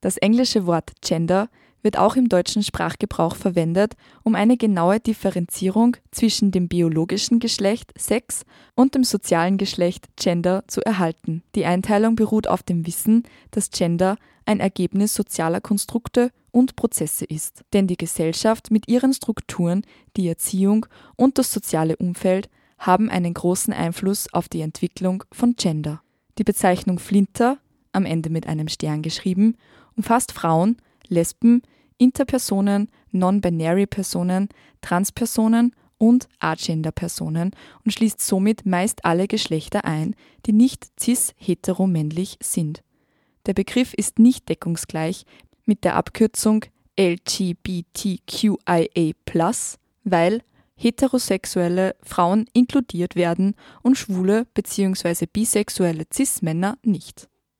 Das englische Wort Gender wird auch im deutschen Sprachgebrauch verwendet, um eine genaue Differenzierung zwischen dem biologischen Geschlecht Sex und dem sozialen Geschlecht Gender zu erhalten. Die Einteilung beruht auf dem Wissen, dass Gender ein Ergebnis sozialer Konstrukte und Prozesse ist. Denn die Gesellschaft mit ihren Strukturen, die Erziehung und das soziale Umfeld haben einen großen Einfluss auf die Entwicklung von Gender. Die Bezeichnung Flinter, am Ende mit einem Stern geschrieben, umfasst Frauen, Lesben, Interpersonen, Non-Binary-Personen, Transpersonen und Agender-Personen und schließt somit meist alle Geschlechter ein, die nicht cis-heteromännlich sind. Der Begriff ist nicht deckungsgleich mit der Abkürzung LGBTQIA+, weil heterosexuelle Frauen inkludiert werden und schwule bzw. bisexuelle Cis-Männer nicht.